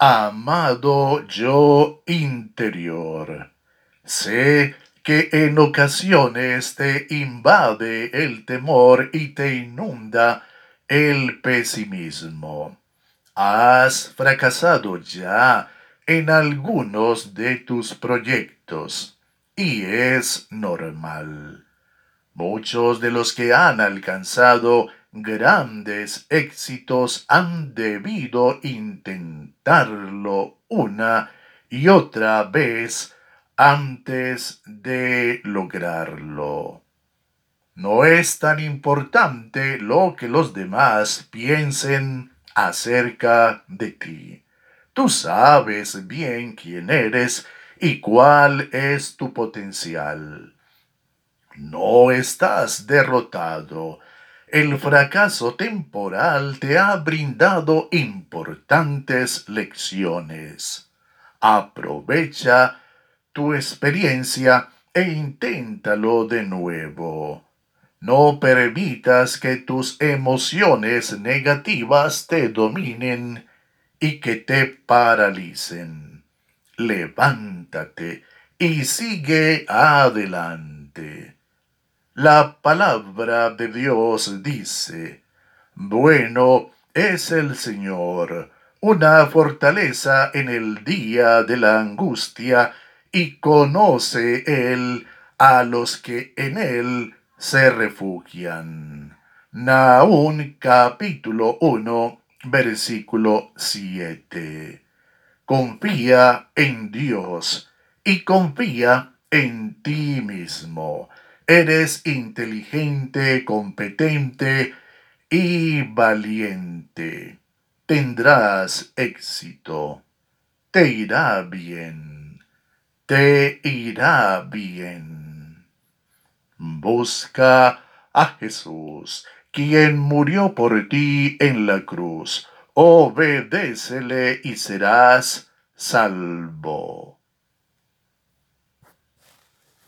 Amado yo interior, sé que en ocasiones te invade el temor y te inunda el pesimismo. Has fracasado ya en algunos de tus proyectos y es normal. Muchos de los que han alcanzado grandes éxitos han debido intentarlo una y otra vez antes de lograrlo. No es tan importante lo que los demás piensen acerca de ti. Tú sabes bien quién eres y cuál es tu potencial. No estás derrotado. El fracaso temporal te ha brindado importantes lecciones. Aprovecha tu experiencia e inténtalo de nuevo. No permitas que tus emociones negativas te dominen y que te paralicen. Levántate y sigue adelante. La palabra de Dios dice, bueno es el Señor, una fortaleza en el día de la angustia, y conoce Él a los que en Él se refugian. Naún capítulo 1, versículo 7. Confía en Dios y confía en ti mismo. Eres inteligente, competente y valiente. Tendrás éxito. Te irá bien. Te irá bien. Busca a Jesús, quien murió por ti en la cruz. Obedécele y serás salvo.